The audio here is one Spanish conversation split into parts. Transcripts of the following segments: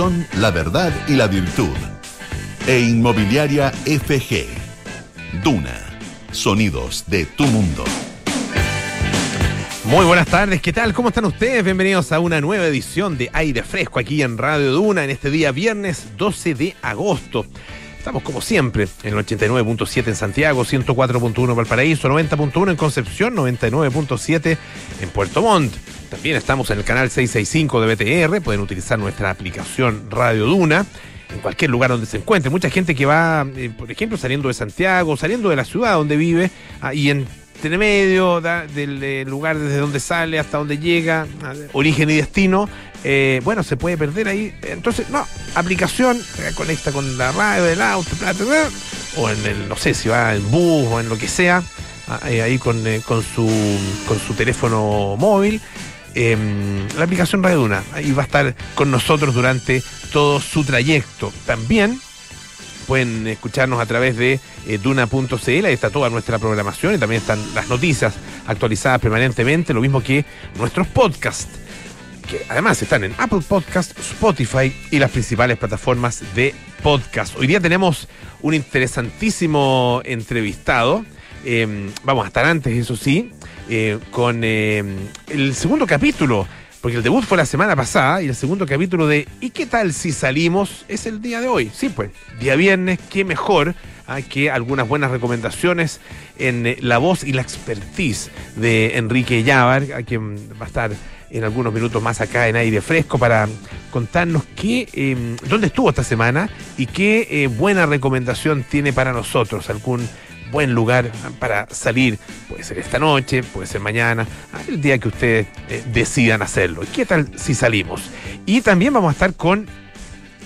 son la verdad y la virtud. E Inmobiliaria FG. Duna. Sonidos de tu mundo. Muy buenas tardes, ¿qué tal? ¿Cómo están ustedes? Bienvenidos a una nueva edición de Aire Fresco aquí en Radio Duna en este día viernes 12 de agosto. Estamos como siempre en el 89.7 en Santiago, 104.1 Valparaíso, 90.1 en Concepción, 99.7 en Puerto Montt. También estamos en el canal 665 de BTR, pueden utilizar nuestra aplicación Radio Duna en cualquier lugar donde se encuentre. Mucha gente que va, eh, por ejemplo, saliendo de Santiago, saliendo de la ciudad donde vive, ah, y en medio del eh, lugar desde donde sale hasta donde llega, origen y destino, eh, bueno, se puede perder ahí. Entonces, no, aplicación, se conecta con la radio del auto, o en el, no sé, si va en bus o en lo que sea, eh, ahí con, con, su, con su teléfono móvil. Em, la aplicación Radio Duna, ahí va a estar con nosotros durante todo su trayecto. También pueden escucharnos a través de eh, duna.cl, ahí está toda nuestra programación y también están las noticias actualizadas permanentemente, lo mismo que nuestros podcasts, que además están en Apple Podcast, Spotify y las principales plataformas de podcast. Hoy día tenemos un interesantísimo entrevistado. Em, vamos a estar antes, eso sí, eh, con el segundo capítulo porque el debut fue la semana pasada y el segundo capítulo de ¿Y qué tal si salimos? es el día de hoy. Sí, pues, día viernes, qué mejor que algunas buenas recomendaciones en eh, la voz y la expertise de Enrique Llávar, a quien va a estar en algunos minutos más acá en aire fresco para contarnos qué, em, dónde estuvo esta semana y qué eh, buena recomendación tiene para nosotros, algún buen lugar para salir. Puede ser esta noche, puede ser mañana, el día que ustedes eh, decidan hacerlo. ¿Y qué tal si salimos? Y también vamos a estar con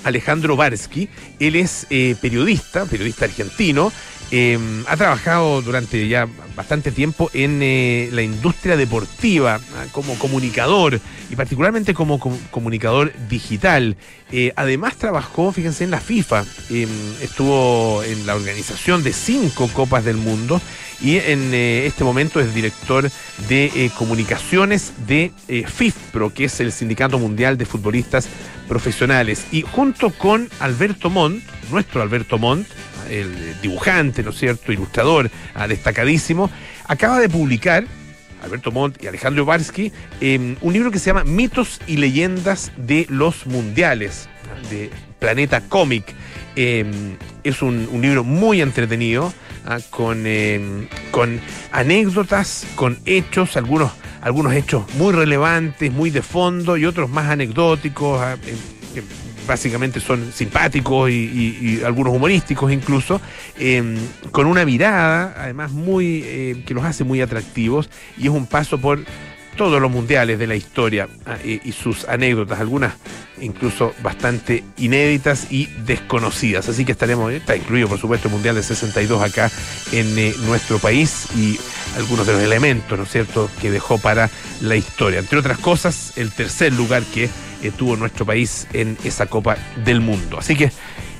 Alejandro Barsky. Él es eh, periodista, periodista argentino. Em, ha trabajado durante ya bastante tiempo en eh, la industria deportiva ah, como comunicador y particularmente como comunicador digital. Eh, además trabajó, fíjense, en la FIFA. Em, estuvo en la organización de cinco Copas del Mundo y en este momento es director de comunicaciones de FIFPRO, que es el Sindicato Mundial de Futbolistas Profesionales. Y junto con Alberto Montt, nuestro Alberto Montt, el dibujante, ¿no es cierto?, ilustrador ah, destacadísimo, acaba de publicar, Alberto Montt y Alejandro Barsky, em, un libro que se llama Mitos y Leyendas de los Mundiales, de Planeta Comic. Em, es un, libro muy entretenido, ah, con, em, con anécdotas, con hechos, algunos, algunos hechos muy relevantes, muy de fondo y otros más anecdóticos ah, básicamente son simpáticos y, algunos humorísticos incluso, em, con una mirada además muy eh, que los hace muy atractivos y es un paso por todos los mundiales de la historia ah, y, sus anécdotas, algunas incluso bastante inéditas y desconocidas. Así que estaremos, está incluido por supuesto el Mundial de 62 acá en eh, nuestro país y algunos de los elementos, ¿no es cierto?, que dejó para la historia. Entre otras cosas, el tercer lugar que eh, tuvo nuestro país en esa Copa del Mundo. Así que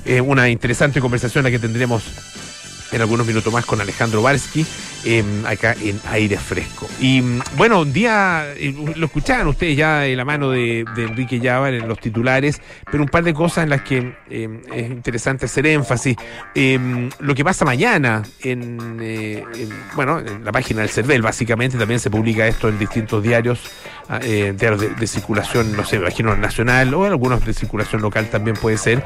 eh, una interesante conversación la que tendremos en algunos minutos más con Alejandro Barsky, em, acá en aire fresco. Y mm, bueno, un día, eh, lo escuchaban ustedes ya de la mano de, Enrique Llavar en los titulares, pero un par de cosas en las que em, es interesante hacer énfasis. Em, lo que pasa mañana en, eh, bueno, en la página del CERVEL, básicamente, también se publica esto en distintos diarios, eh, diarios de, circulación, no sé, imagino nacional o algunos de circulación local también puede ser,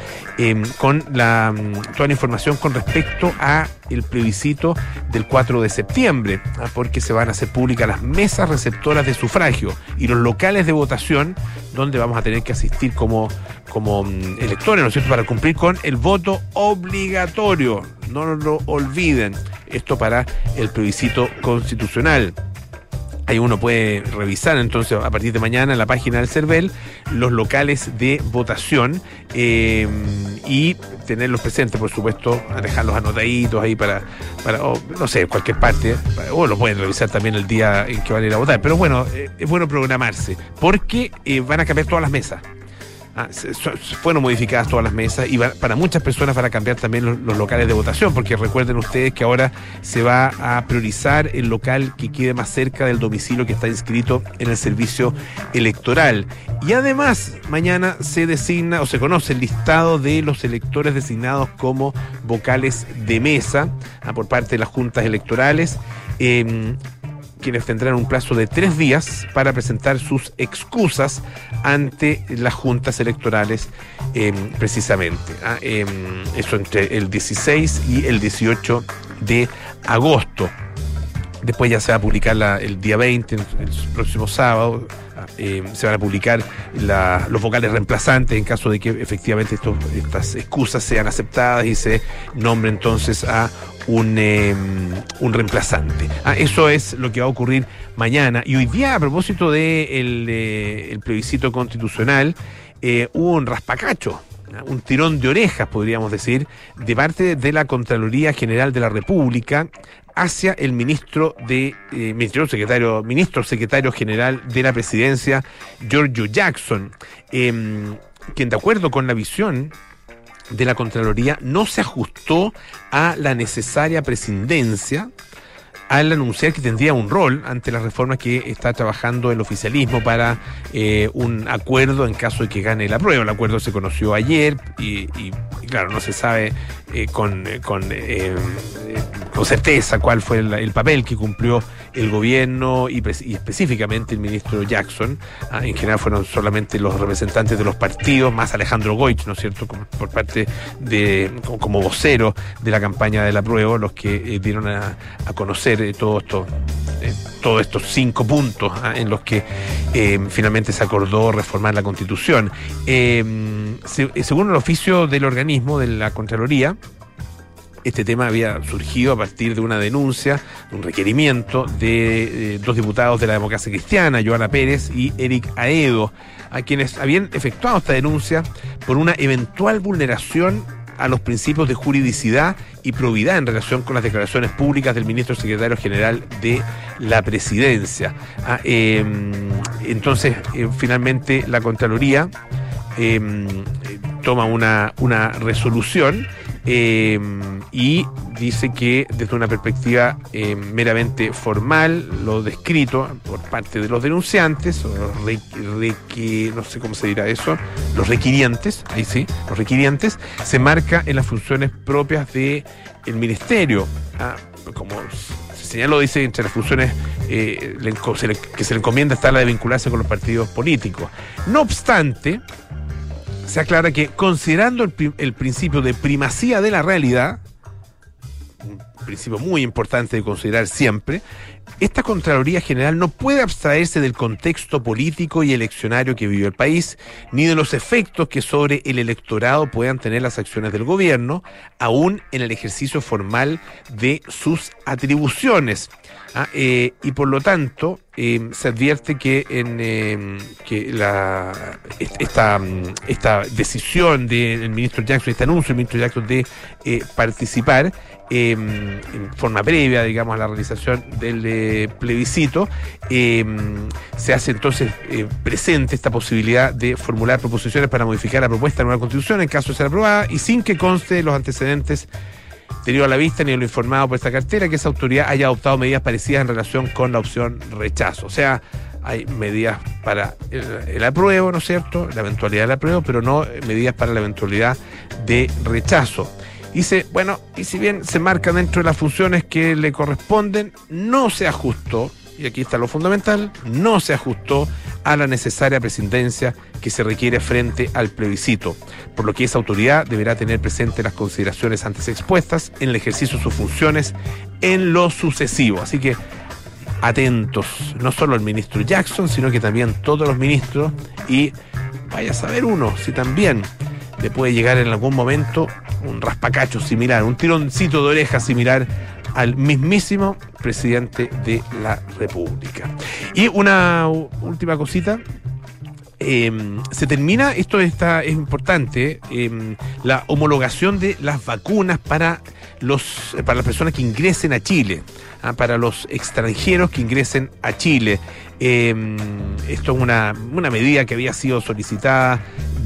con la, mm, toda la información con respecto a el plebiscito del 4 de septiembre, ¿ah? porque se van a hacer públicas las mesas receptoras de sufragio y los locales de votación donde vamos a tener que asistir como, como mm, electores, ¿no es cierto?, para cumplir con el voto obligatorio. No lo olviden. Esto para el plebiscito constitucional. Ahí uno puede revisar entonces a partir de mañana en la página del CERVEL los locales de votación eh, y tenerlos presentes, por supuesto, dejarlos anotaditos ahí para, para no sé, cualquier parte, o lo pueden revisar también el día en que van a ir a votar. Pero bueno, eh, es bueno programarse, porque eh, van a cambiar todas las mesas. Ah, fueron modificadas todas las mesas y para muchas personas van a cambiar también los, locales de votación, porque recuerden ustedes que ahora se va a priorizar el local que quede más cerca del domicilio que está inscrito en el servicio electoral. Y además, mañana se designa o se conoce el listado de los electores designados como vocales de mesa ah, por parte de las juntas electorales. Em, quienes tendrán un plazo de tres días para presentar sus excusas ante las juntas electorales em, precisamente. ¿ah? Em, eso entre el 16 y el 18 de agosto. Después ya se va a publicar el día 20, el próximo sábado, eh, se van a publicar los vocales reemplazantes en caso de que efectivamente estas excusas sean aceptadas y se nombre entonces a un, em, un reemplazante. Ah, eso es lo que va a ocurrir mañana. Y hoy día, a propósito del de el plebiscito constitucional, eh, hubo un raspacacho un tirón de orejas, podríamos decir, de parte de la Contraloría General de la República hacia el ministro de eh, ministro secretario ministro secretario general de la presidencia Giorgio Jackson em, quien de acuerdo con la visión de la Contraloría no se ajustó a la necesaria presidencia al anunciar que tendría un rol ante las reformas que está trabajando el oficialismo para eh, un acuerdo en caso de que gane la prueba. El acuerdo se conoció ayer y, claro, no se sabe eh, con, eh, con, con, certeza cuál fue el, papel que cumplió el gobierno y, específicamente el ministro Jackson. Ah, en general fueron solamente los representantes de los partidos, más Alejandro Goich, ¿no es cierto?, por parte de, como vocero de la campaña de la prueba, los que dieron a conocer todo esto, todos estos cinco puntos ¿ah? en los que eh, finalmente se acordó reformar la Constitución. Eh, según el oficio del organismo de la Contraloría, este tema había surgido a partir de una denuncia, de un requerimiento de eh, dos diputados de la democracia cristiana, Joana Pérez y Eric Aedo, a quienes habían efectuado esta denuncia por una eventual vulneración a los principios de juridicidad y probidad en relación con las declaraciones públicas del ministro secretario general de la presidencia. Ah, em, entonces, eh, finalmente, la Contraloría em, toma una, una resolución em, y dice que desde una perspectiva eh, meramente formal, lo descrito por parte de los denunciantes, o los no sé cómo se dirá eso, los requirientes, ahí sí, los requirientes, se marca en las funciones propias del el ministerio. Ah, como se señaló, dice, entre las funciones eh, que se le encomienda está la de vincularse con los partidos políticos. No obstante, se aclara que considerando el principio de primacía de la realidad, principio muy importante de considerar siempre, esta Contraloría General no puede abstraerse del contexto político y eleccionario que vive el país, ni de los efectos que sobre el electorado puedan tener las acciones del gobierno, aún en el ejercicio formal de sus atribuciones. Ah, eh, y por lo tanto, eh, se advierte que, en, eh, que la, esta, esta decisión del ministro Jackson, este anuncio del ministro Jackson de participar, Em, en forma previa, digamos, a la realización del eh, plebiscito, se hace entonces eh, presente esta posibilidad de formular proposiciones para modificar la propuesta de nueva constitución en caso de ser aprobada y sin que conste los antecedentes tenido a la vista ni lo informado por esta cartera que esa autoridad haya adoptado medidas parecidas en relación con la opción rechazo. O sea, hay medidas para el, apruebo, ¿no es cierto? La eventualidad del apruebo, pero no medidas para la eventualidad de rechazo. Dice, bueno, y si bien se marca dentro de las funciones que le corresponden, no se ajustó, y aquí está lo fundamental, no se ajustó a la necesaria presidencia que se requiere frente al plebiscito, por lo que esa autoridad deberá tener presente las consideraciones antes expuestas en el ejercicio de sus funciones en lo sucesivo. Así que atentos, no solo el ministro Jackson, sino que también todos los ministros y vaya a saber uno si también le puede llegar en algún momento un raspacacho similar, un tironcito de oreja similar al mismísimo presidente de la República. Y una última cosita. Em, se termina, esto está, es importante, em, la homologación de las vacunas para, los, para las personas que ingresen a Chile, ah, para los extranjeros que ingresen a Chile. Em, esto es una, una medida que había sido solicitada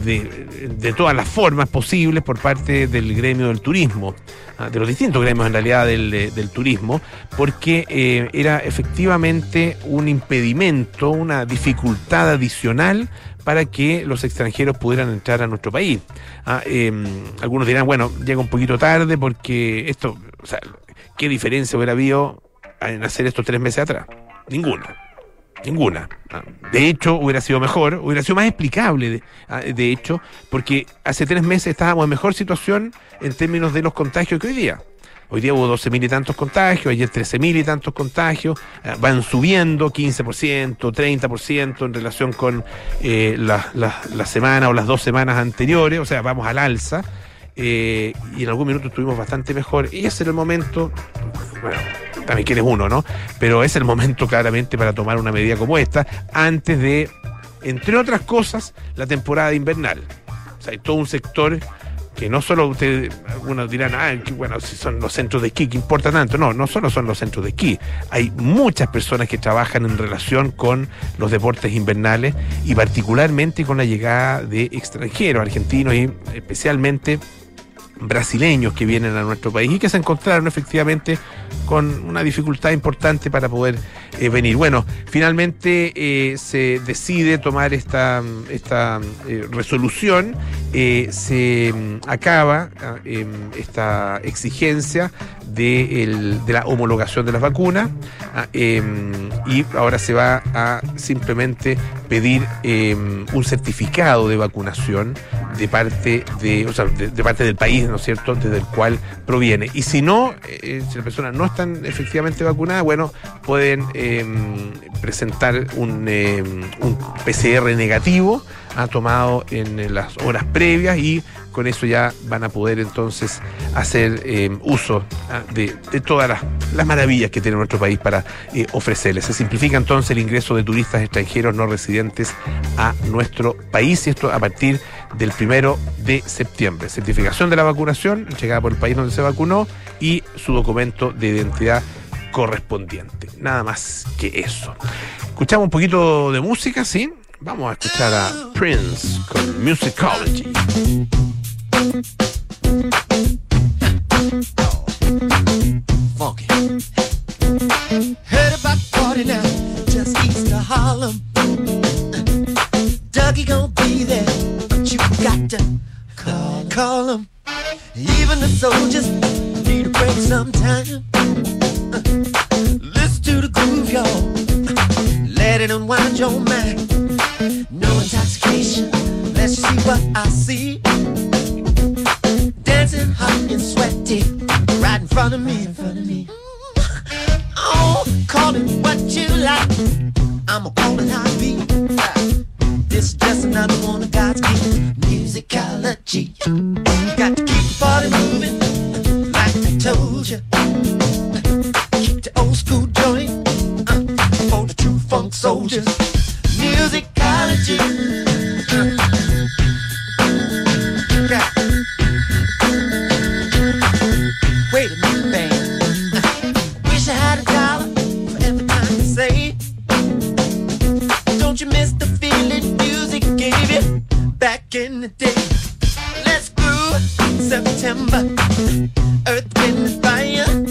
de, de, todas las formas posibles por parte del gremio del turismo, ah, de los distintos gremios en realidad del, del turismo, porque eh, era efectivamente un impedimento, una dificultad adicional para que los extranjeros pudieran entrar a nuestro país. Ah, eh, algunos dirán, bueno, llega un poquito tarde porque esto, o sea, ¿qué diferencia hubiera habido en hacer esto tres meses atrás? Ninguna. Ninguna. Ah, de hecho, hubiera sido mejor, hubiera sido más explicable, de, ah, de, hecho, porque hace tres meses estábamos en mejor situación en términos de los contagios que hoy día. Hoy día hubo 12 mil y tantos contagios, ayer 13 mil y tantos contagios, ah, van subiendo 15%, 30% en relación con eh, la, semana o las dos semanas anteriores, o sea, vamos al alza. Eh, y en algún minuto estuvimos bastante mejor. Y ese era el momento, bueno, también quieres uno, ¿no? Pero es el momento claramente para tomar una medida como esta, antes de, entre otras cosas, la temporada invernal. O sea, hay todo un sector que no solo ustedes, algunos dirán, ah, bueno, si son los centros de esquí, ¿qué importa tanto? No, no solo son los centros de esquí. Hay muchas personas que trabajan en relación con los deportes invernales y particularmente con la llegada de extranjeros, argentinos y especialmente brasileños que vienen a nuestro país y que se encontraron efectivamente con una dificultad importante para poder eh, venir. Bueno, finalmente eh, se decide tomar esta, esta eh, resolución, se mm, acaba em, esta exigencia de, el, de, la homologación de las vacunas em, y ahora se va a simplemente pedir em, un certificado de vacunación de parte de, o sea, de, de parte del país, ¿no es cierto?, desde el cual proviene. Y si no, si la persona no está efectivamente vacunadas, bueno, pueden eh, presentar un, un, PCR negativo, ha tomado en las horas previas y con eso ya van a poder entonces hacer eh, uso ah, de, de, todas las, las, maravillas que tiene nuestro país para eh, ofrecerles. Se simplifica entonces el ingreso de turistas extranjeros no residentes a nuestro país y esto a partir del primero de septiembre. Certificación de la vacunación, llegada por el país donde se vacunó y su documento de identidad correspondiente. Nada más que eso. Escuchamos un poquito de música, ¿sí? Vamos a escuchar a Prince con Musicology. Heard call, call. Even the soldiers need a break sometime. Listen to the groove, y'all. Let it unwind your mind. No intoxication. Let's see what I see. Dancing hot and sweaty, right in front of me. In front of me. Oh, call it what you like. I'ma call it how it be. This is just another one of God's gifts. Musicology. Got to keep the party moving, like I told you. Keep the old school joint uh, for the true funk soldiers. Musicology. Uh, you miss the feeling music gave you back in the day? Let's groove September. Earth, wind, fire.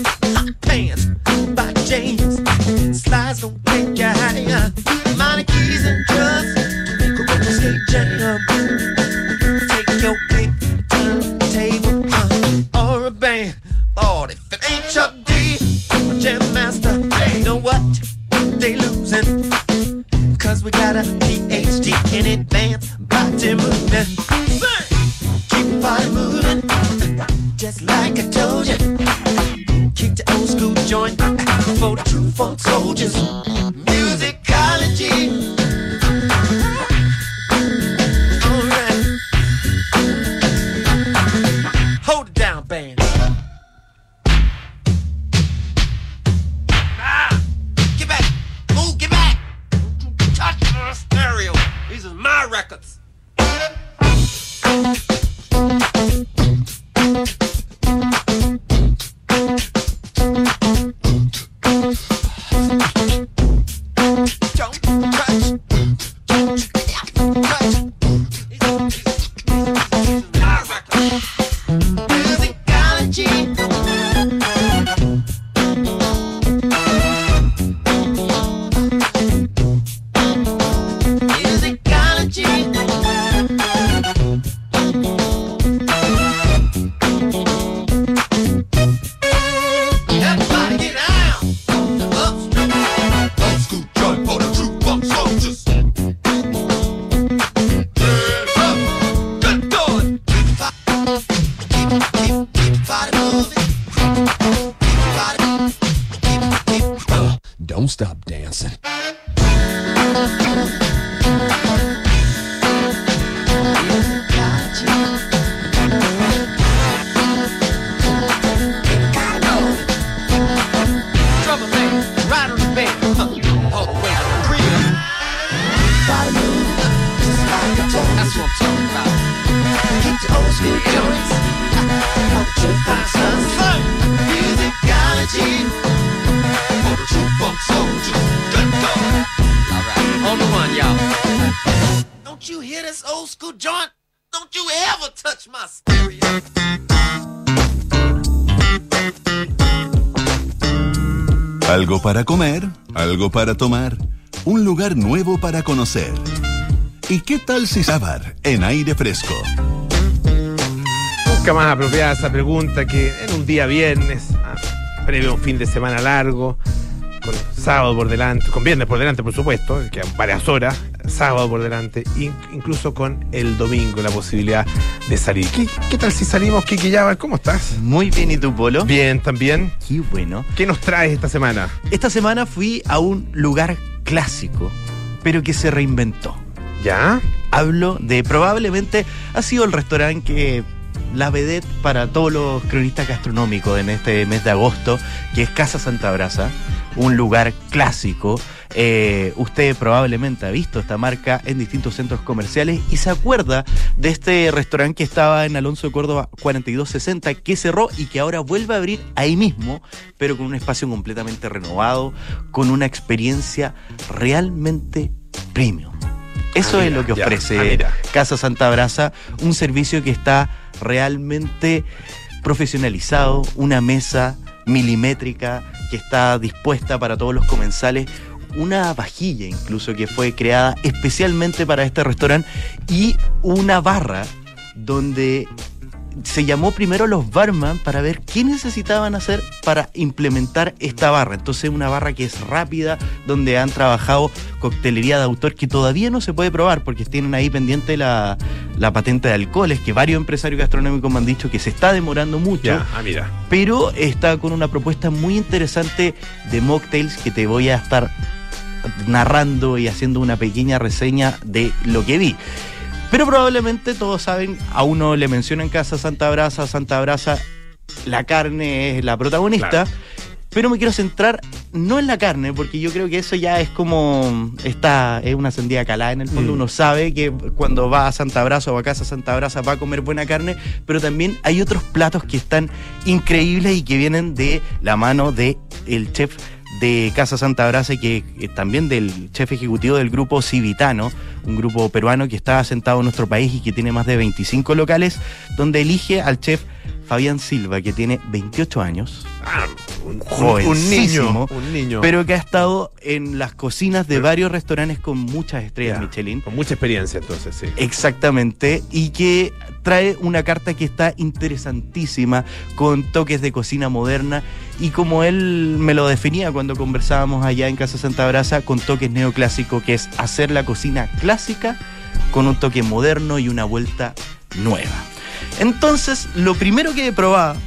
Para tomar, un lugar nuevo para conocer. ¿Y qué tal si Sabar en aire fresco? Nunca más apropiada esa pregunta que en un día viernes, ah, previo a un fin de semana largo, con sábado por delante, con viernes por delante, por supuesto, que varias horas, sábado por delante, in- incluso con el domingo la posibilidad de salir. ¿Qué, qué tal si salimos, Kiki Yabar? ¿Cómo estás? Muy bien, ¿y tú, Polo? Bien, también. Qué bueno. ¿Qué nos traes esta semana? Esta semana fui a un lugar clásico, pero que se reinventó. ¿Ya? Hablo de probablemente ha sido el restaurante que la vedette para todos los cronistas gastronómicos en este mes de agosto, que es Casa Santa Brasa, un lugar clásico. Eh, usted probablemente ha visto esta marca en distintos centros comerciales y se acuerda de este restaurante que estaba en Alonso de Córdoba 4260 que cerró y que ahora vuelve a abrir ahí mismo, pero con un espacio completamente renovado, con una experiencia realmente premium. Eso Ah, es lo que ya. ofrece Ah, mira. Casa Santa Brasa, un servicio que está realmente profesionalizado, una mesa milimétrica que está dispuesta para todos los comensales, una vajilla incluso que fue creada especialmente para este restaurante y una barra donde se llamó primero a los barman para ver qué necesitaban hacer para implementar esta barra. Entonces una barra que es rápida, donde han trabajado coctelería de autor que todavía no se puede probar porque tienen ahí pendiente la, la patente de alcoholes, que varios empresarios gastronómicos me han dicho que se está demorando mucho Ya, ah, mira. pero está con una propuesta muy interesante de mocktails que te voy a estar narrando y haciendo una pequeña reseña de lo que vi. Pero probablemente todos saben, a uno le mencionan Casa Santa Brasa, Santa Brasa, la carne es la protagonista. Claro. Pero me quiero centrar no en la carne, porque yo creo que eso ya es como. Esta es una sendida calada en el fondo. Mm. Uno sabe que cuando va a Santa Brasa o a Casa Santa Brasa va a comer buena carne, pero también hay otros platos que están increíbles y que vienen de la mano de el chef de Casa Santa Brasa y que eh, también del chef ejecutivo del grupo Civitano, un grupo peruano que está asentado en nuestro país y que tiene más de 25 locales, donde elige al chef Fabián Silva, que tiene 28 años, Ah, un, un- niño. Un niño. pero que ha estado en las cocinas de varios restaurantes con muchas estrellas Michelin. Con mucha experiencia, entonces, sí. Exactamente, y que trae una carta que está interesantísima, con toques de cocina moderna, y como él me lo definía cuando conversábamos allá en Casa Santa Brasa, con toques neoclásicos, que es hacer la cocina clásica con un toque moderno y una vuelta nueva. Entonces, lo primero que he probado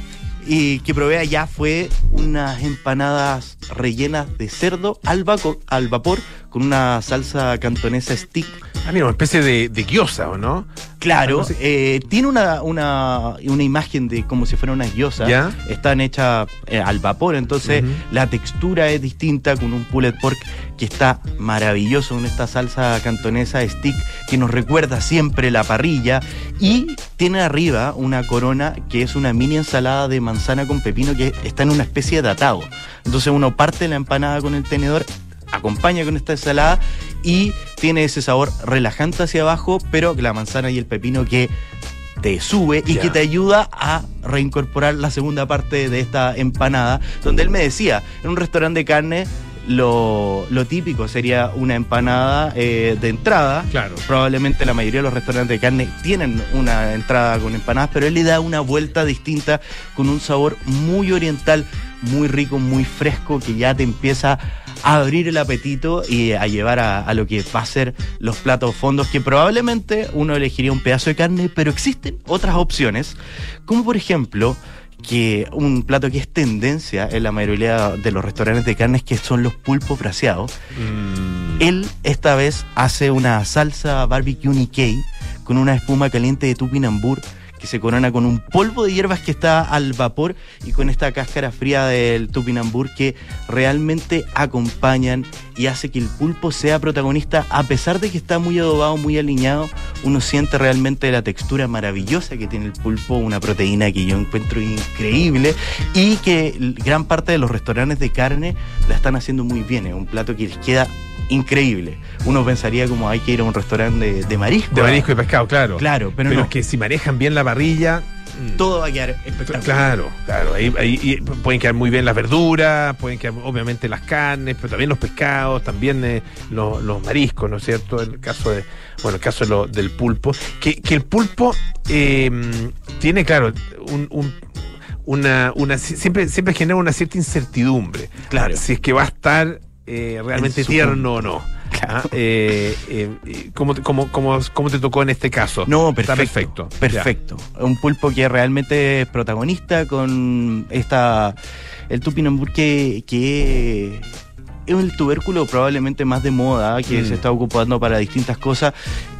y que probé allá fue unas empanadas rellenas de cerdo al, al vapor con una salsa cantonesa stick Ah, mira, una especie de, de gyoza, ¿o no? Claro, eh, tiene una, una, una imagen de como si fuera unas guiosas. ¿Ya? Están hechas eh, al vapor, entonces la textura es distinta con un pulled pork que está maravilloso, con esta salsa cantonesa stick que nos recuerda siempre la parrilla. Y tiene arriba una corona que es una mini ensalada de manzana con pepino que está en una especie de atado. Entonces uno parte la empanada con el tenedor acompaña con esta ensalada y tiene ese sabor relajante hacia abajo, pero la manzana y el pepino que te sube y que te ayuda a reincorporar la segunda parte de esta empanada, donde él me decía, en un restaurante de carne lo, lo típico sería una empanada eh, de entrada. Claro. Probablemente la mayoría de los restaurantes de carne tienen una entrada con empanadas, pero él le da una vuelta distinta con un sabor muy oriental, muy rico, muy fresco, que ya te empieza a abrir el apetito y a llevar a, a lo que va a ser los platos fondos, que probablemente uno elegiría un pedazo de carne, pero existen otras opciones, como por ejemplo que un plato que es tendencia en la mayoría de los restaurantes de carnes, que son los pulpos braseados. Mm, Él esta vez hace una salsa barbecue Nikkei con una espuma caliente de tupinambur se corona con un polvo de hierbas que está al vapor y con esta cáscara fría del tupinambur que realmente acompañan y hace que el pulpo sea protagonista a pesar de que está muy adobado, muy alineado, uno siente realmente la textura maravillosa que tiene el pulpo, una proteína que yo encuentro increíble y que gran parte de los restaurantes de carne la están haciendo muy bien, es un plato que les queda increíble. Uno pensaría como hay que ir a un restaurante de, de marisco. De marisco y pescado, claro. Claro, pero, Pero no, es que si manejan bien la parrilla. mm, todo va a quedar espectacular. Claro, claro. Ahí, pueden quedar muy bien las verduras, pueden quedar obviamente las carnes, pero también los pescados, también eh, los, los mariscos, ¿no es cierto? El caso de, bueno, el caso de lo- del pulpo. Que, que el pulpo eh, tiene, claro, un, un- una, una siempre, siempre genera una cierta incertidumbre. Claro. Si es que va a estar eh, realmente En su tierno o no. Claro. Ah, eh, eh, ¿cómo, te- cómo, cómo, cómo te tocó en este caso? No, Está perfecto. perfecto. Perfecto. Un pulpo que realmente es protagonista con esta. El tupinambur que, que es el tubérculo probablemente más de moda, que Mm. se está ocupando para distintas cosas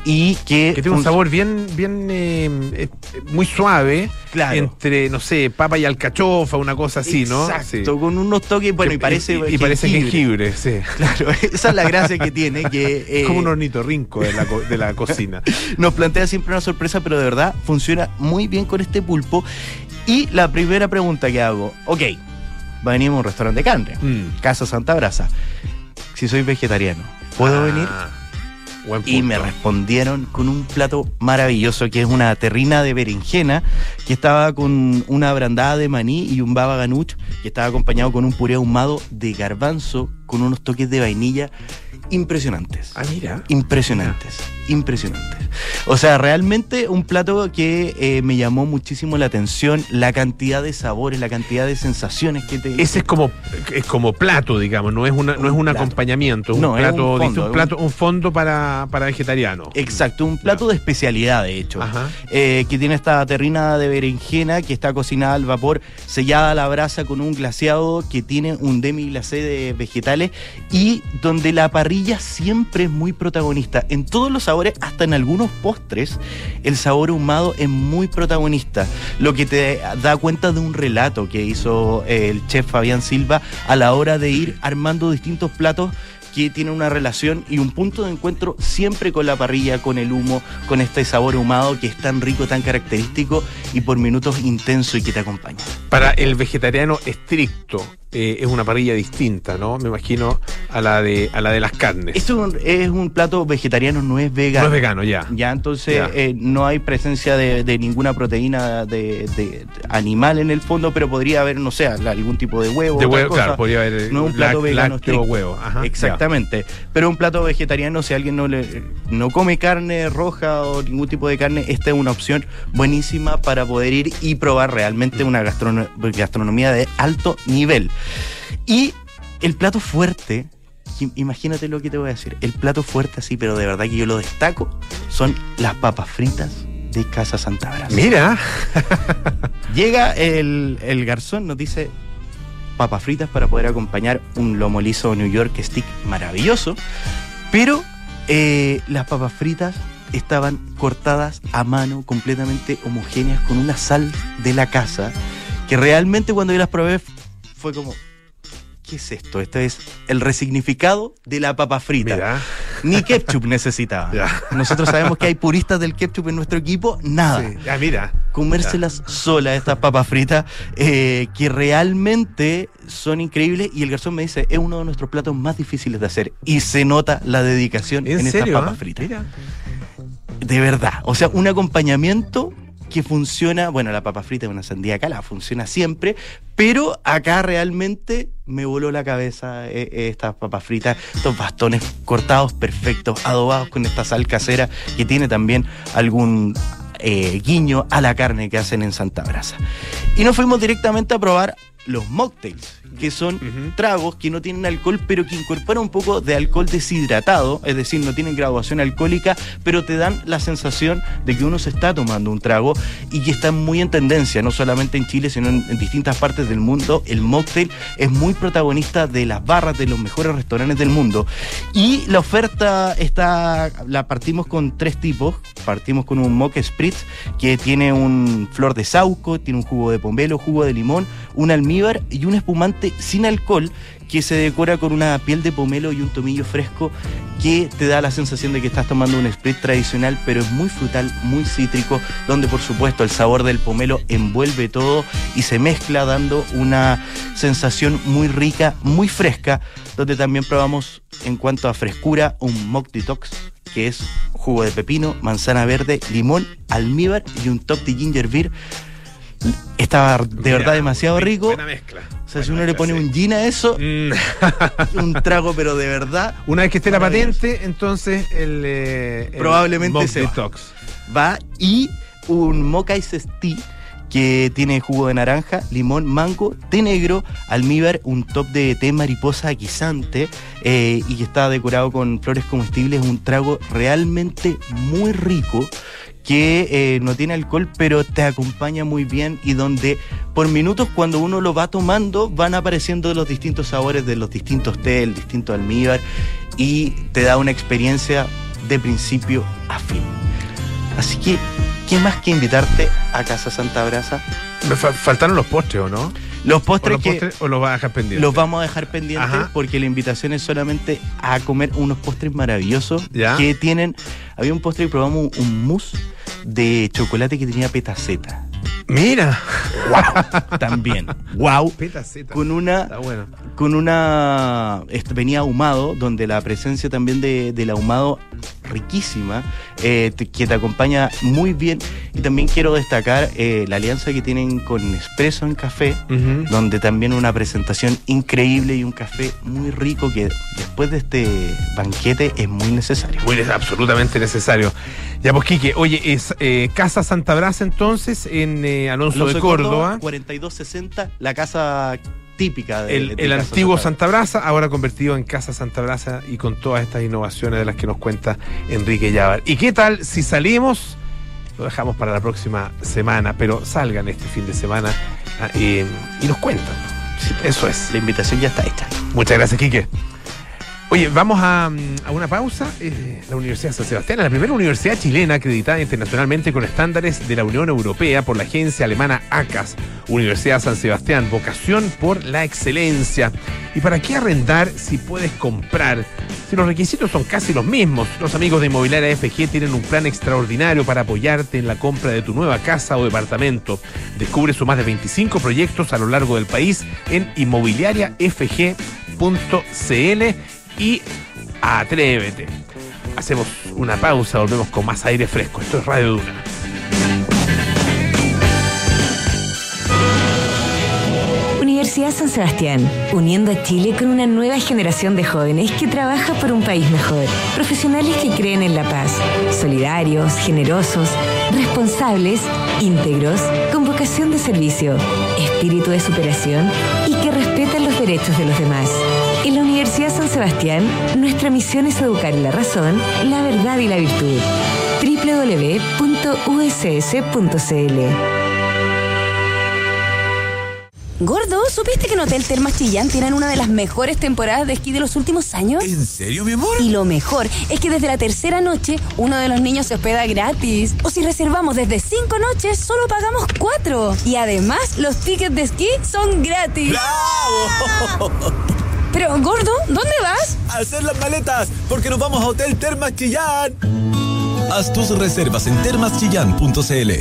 y que. Que tiene un sabor bien, bien eh, eh, muy suave. Claro. Entre, no sé, papa y alcachofa, una cosa así, ¿no? Exacto, Sí. con unos toques, bueno, y parece. Y, y parece jengibre, sí. Claro, esa es la gracia que tiene, que. eh, Como un ornitorrinco de la, de la cocina. nos plantea siempre una sorpresa, pero de verdad funciona muy bien con este pulpo. Y la primera pregunta que hago, ok, venimos a un restaurante de carne, Mm. Casa Santa Brasa. Si soy vegetariano, ¿puedo Ah, venir? buen Y me respondieron con un plato maravilloso que es una terrina de berenjena que estaba con una brandada de maní y un baba ganoush que estaba acompañado con un puré ahumado de garbanzo con unos toques de vainilla impresionantes. Ah, mira. Impresionantes, impresionantes. O sea, realmente un plato que eh, me llamó muchísimo la atención, la cantidad de sabores, la cantidad de sensaciones que te... Ese es como, es como plato, digamos, no es, una, no es un plato. acompañamiento, No, un plato, fondo, un, es plato un fondo para, para vegetarianos. Exacto, un plato de especialidad, de hecho. Ajá. eh, que tiene esta terrina de berenjena que está cocinada al vapor, sellada a la brasa con un glaseado que tiene un demi glacé de vegetales y donde la parrilla siempre es muy protagonista. En todos los sabores, hasta en algunos postres, el sabor ahumado es muy protagonista. Lo que te da cuenta de un relato que hizo eh, el chef Fabián Silva a la hora de ir armando distintos platos que tienen una relación y un punto de encuentro siempre con la parrilla, con el humo, con este sabor ahumado que es tan rico, tan característico y por minutos intenso y que te acompaña. Para el vegetariano estricto, eh, es una parrilla distinta, ¿no? Me imagino a la de, a la de las carnes. Esto es un plato vegetariano, no es no vegano. es vegano, ya. Ya, entonces Ya. eh, no hay presencia de, de ninguna proteína de, de animal en el fondo, pero podría haber, no sé, algún tipo de huevo. De huevo, cosa. claro, podría haber eh, No es un plato láct- vegano huevo. Ajá, ya. Exactamente. Pero un plato vegetariano, si alguien no le no come carne roja o ningún tipo de carne, esta es una opción buenísima para poder ir y probar realmente una gastrono- gastronomía de alto nivel. Y el plato fuerte, im- imagínate lo que te voy a decir, el plato fuerte así, pero de verdad que yo lo destaco, son las papas fritas de Casa Santa Brasa. Mira, Llega el, el garzón, nos dice papas fritas para poder acompañar un lomo liso New York stick maravilloso, pero eh, las papas fritas estaban cortadas a mano, completamente homogéneas, con una sal de la casa, que realmente cuando yo las probé fue como, ¿qué es esto? Esto es el resignificado de la papa frita. mira. Ni ketchup necesitaba. Ya. Nosotros sabemos que hay puristas del ketchup en nuestro equipo, nada Sí. Ah, mira. comérselas solas estas papas fritas eh, que realmente son increíbles y el garzón me dice es uno de nuestros platos más difíciles de hacer y se nota la dedicación en, ¿En, estas serio? papas ah? fritas Mira. de verdad o sea un acompañamiento que funciona bueno la papa frita es una sandía cala funciona siempre pero acá realmente me voló la cabeza eh, eh, estas papas fritas estos bastones cortados perfectos adobados con esta sal casera que tiene también algún eh, guiño a la carne que hacen en Santa Brasa. Y nos fuimos directamente a probar los mocktails, que son tragos que no tienen alcohol, pero que incorporan un poco de alcohol deshidratado, es decir, no tienen graduación alcohólica, pero te dan la sensación de que uno se está tomando un trago y que está muy en tendencia, no solamente en Chile, sino en, en distintas partes del mundo. El mocktail es muy protagonista de las barras de los mejores restaurantes del mundo. Y la oferta está, la partimos con tres tipos. Partimos con un mock spritz que tiene un flor de sauco, tiene un jugo de pomelo, jugo de limón, un almíbar y un espumante sin alcohol que se decora con una piel de pomelo y un tomillo fresco que te da la sensación de que estás tomando un spritz tradicional, pero es muy frutal, muy cítrico, donde por supuesto el sabor del pomelo envuelve todo y se mezcla dando una sensación muy rica, muy fresca, donde también probamos en cuanto a frescura un mock detox que es jugo de pepino, manzana verde, limón, almíbar y un top de ginger beer. Estaba de Mira, verdad demasiado rico. Buena mezcla. Sea, si uno le pone un gin a eso, Mm. un trago, pero de verdad, Una vez que esté la patente, entonces el. eh, el Probablemente Mock se va. Detox. va. Y un Mocha Ice Tea que tiene jugo de naranja, limón, mango, té negro, almíbar, un top de té mariposa guisante eh, y que está decorado con flores comestibles. Un trago realmente muy rico que eh, no tiene alcohol pero te acompaña muy bien y donde por minutos cuando uno lo va tomando van apareciendo los distintos sabores de los distintos té, el distinto almíbar y te da una experiencia de principio a fin. Así que, ¿qué más que invitarte a Casa Santa Brasa? Faltaron los postres, ¿o no? Los ¿O postres los que postres o los vas a dejar pendientes? los vamos a dejar pendientes Ajá. porque la invitación es solamente a comer unos postres maravillosos Ya. que tienen. Había un postre que probamos un, un mousse de chocolate que tenía petaceta. Mira. ¡Wow! También. ¡Wow! Petaceta. Con una bueno. con una venía ahumado donde la presencia también de, del ahumado riquísima eh, que te acompaña muy bien y también quiero destacar eh, la alianza que tienen con Espresso en Café donde también una presentación increíble y un café muy rico que después de este banquete es muy necesario. Muy es absolutamente necesario. Ya, pues, Quique, oye, es eh, Casa Santa Brasa entonces en eh, Alonso, Alonso de Córdoba. 4260, la casa típica de, El, de el antiguo Santa Brasa, ahora convertido en Casa Santa Brasa y con todas estas innovaciones de las que nos cuenta Enrique Llávar. ¿Y qué tal si salimos? Lo dejamos para la próxima semana, pero salgan este fin de semana ah, eh, y nos cuentan. Eso es. La invitación ya está hecha. Muchas gracias, Quique. Oye, vamos a, mm, a una pausa. Eh, la Universidad San Sebastián la primera universidad chilena acreditada internacionalmente con estándares de la Unión Europea por la agencia alemana ACAS. Universidad San Sebastián, vocación por la excelencia. ¿Y para qué arrendar si puedes comprar? Si los requisitos son casi los mismos, los amigos de Inmobiliaria FG tienen un plan extraordinario para apoyarte en la compra de tu nueva casa o departamento. Descubre sus más de 25 proyectos a lo largo del país en inmobiliariafg.cl y atrévete. Hacemos una pausa, volvemos con más aire fresco. Esto es Radio Duna. Universidad San Sebastián, uniendo a Chile con una nueva generación de jóvenes que trabaja por un país mejor. Profesionales que creen en la paz, solidarios, generosos, responsables, íntegros, con vocación de servicio, espíritu de superación y que respetan los derechos de los demás. En la Universidad San Sebastián, nuestra misión es educar en la razón, la verdad y la virtud. www.uss.cl Gordo, ¿supiste que en Hotel Termas Chillán tienen una de las mejores temporadas de esquí de los últimos años? ¿En serio, mi amor? Y lo mejor es que desde la tercera noche uno de los niños se hospeda gratis. O si reservamos desde cinco noches, solo pagamos cuatro. Y además, los tickets de esquí son gratis. ¡Bravo! Pero, Gordo, ¿dónde vas? A hacer las maletas, porque nos vamos a Hotel Termas Chillán. Haz tus reservas en termaschillán.cl.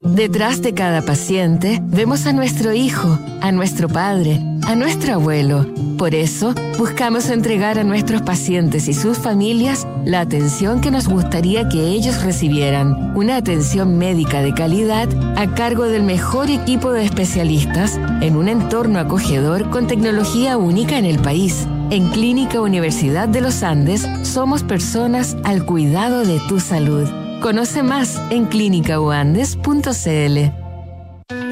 Detrás de cada paciente vemos a nuestro hijo, a nuestro padre, a nuestro abuelo. Por eso, buscamos entregar a nuestros pacientes y sus familias la atención que nos gustaría que ellos recibieran. Una atención médica de calidad a cargo del mejor equipo de especialistas en un entorno acogedor con tecnología única en el país. En Clínica Universidad de los Andes somos personas al cuidado de tu salud. Conoce más en clínicauandes.cl.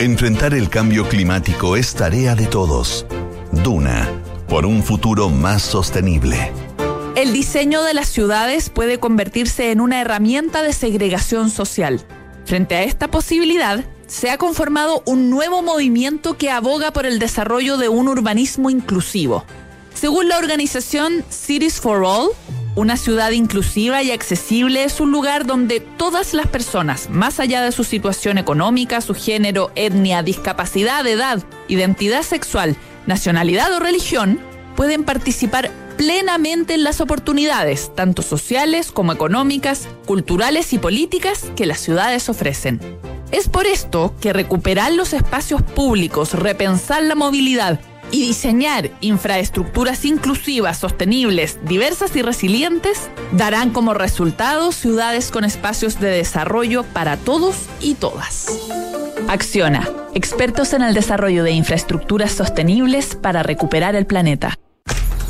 Enfrentar el cambio climático es tarea de todos. Duna, por un futuro más sostenible. El diseño de las ciudades puede convertirse en una herramienta de segregación social. Frente a esta posibilidad, se ha conformado un nuevo movimiento que aboga por el desarrollo de un urbanismo inclusivo. Según la organización Cities for All, una ciudad inclusiva y accesible es un lugar donde todas las personas, más allá de su situación económica, su género, etnia, discapacidad, edad, identidad sexual, nacionalidad o religión, pueden participar plenamente en las oportunidades, tanto sociales como económicas, culturales y políticas que las ciudades ofrecen. Es por esto que recuperar los espacios públicos, repensar la movilidad y diseñar infraestructuras inclusivas, sostenibles, diversas y resilientes darán como resultado ciudades con espacios de desarrollo para todos y todas. Acciona, expertos en el desarrollo de infraestructuras sostenibles para recuperar el planeta.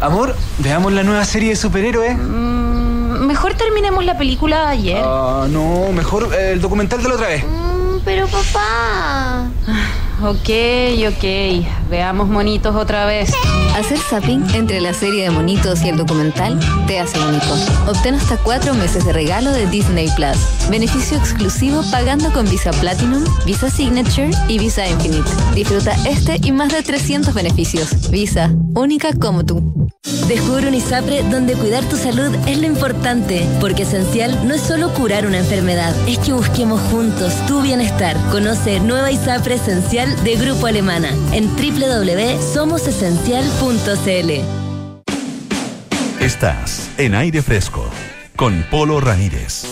Amor, veamos la nueva serie de superhéroes. Mm, mejor terminemos la película de ayer. Ah, no, mejor eh, el documental de la otra vez. Mm, pero papá. Ok, ok. Veamos monitos otra vez. Hacer zapping entre la serie de monitos y el documental te hace único. Obtén hasta cuatro meses de regalo de Disney Plus. Beneficio exclusivo pagando con Visa Platinum, Visa Signature y Visa Infinite. Disfruta este y más de 300 beneficios. Visa, única como tú. Descubre un ISAPRE donde cuidar tu salud es lo importante, porque esencial no es solo curar una enfermedad, es que busquemos juntos tu bienestar. Conoce Nueva ISAPRE Esencial de Grupo Alemana en www.somosesencial.cl. Estás en aire fresco con Polo Ramírez.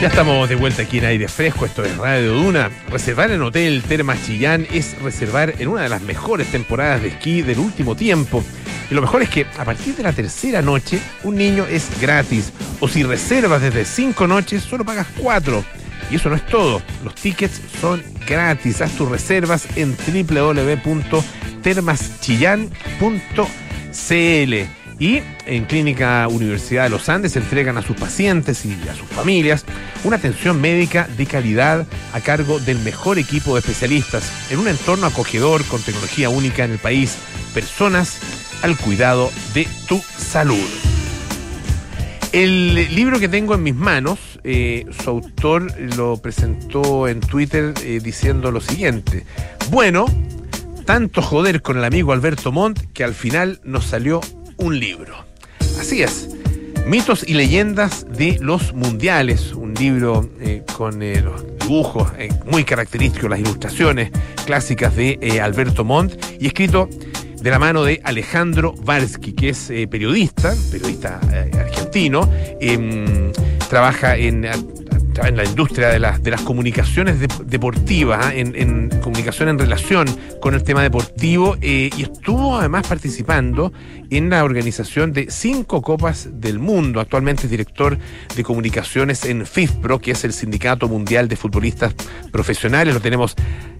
Ya estamos de vuelta aquí en aire fresco, esto es Radio Duna. Reservar en Hotel Termas Chillán es reservar en una de las mejores temporadas de esquí del último tiempo. Y lo mejor es que a partir de la tercera noche, un niño es gratis. O si reservas desde cinco noches, solo pagas cuatro. Y eso no es todo. Los tickets son gratis. Haz tus reservas en www.termaschillán.cl. Y en Clínica Universidad de los Andes entregan a sus pacientes y a sus familias una atención médica de calidad a cargo del mejor equipo de especialistas en un entorno acogedor con tecnología única en el país. Personas al cuidado de tu salud. El libro que tengo en mis manos, eh, su autor lo presentó en Twitter eh, diciendo lo siguiente. Bueno, tanto joder con el amigo Alberto Montt que al final nos salió un libro. Así es. Mitos y leyendas de los mundiales, un libro eh, con eh, los dibujos eh, muy característicos, las ilustraciones clásicas de Alberto Montt y escrito de la mano de Alejandro Varsky, que es periodista, periodista argentino, em, trabaja en, en la industria de las, de las comunicaciones de- deportivas, ¿ah? en, comunicación en relación con el tema deportivo, eh, y estuvo además participando en la organización de cinco Copas del Mundo. Actualmente es director de comunicaciones en FIFPRO, que es el Sindicato Mundial de Futbolistas Profesionales. Lo tenemos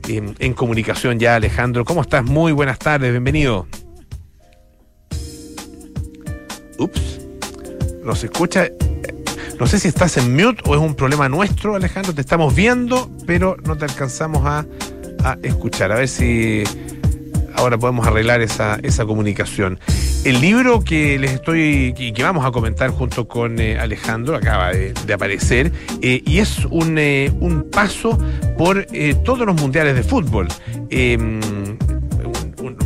eh, en comunicación ya, Alejandro. ¿Cómo estás? Muy buenas tardes, bienvenido. Ups, nos escucha. No sé si estás en mute o es un problema nuestro, Alejandro. Te estamos viendo, pero no te alcanzamos a, escuchar. A ver si ahora podemos arreglar esa, comunicación. El libro que les estoy y que vamos a comentar junto con eh, Alejandro acaba de, aparecer eh, y es un, eh, un paso por todos los mundiales de fútbol.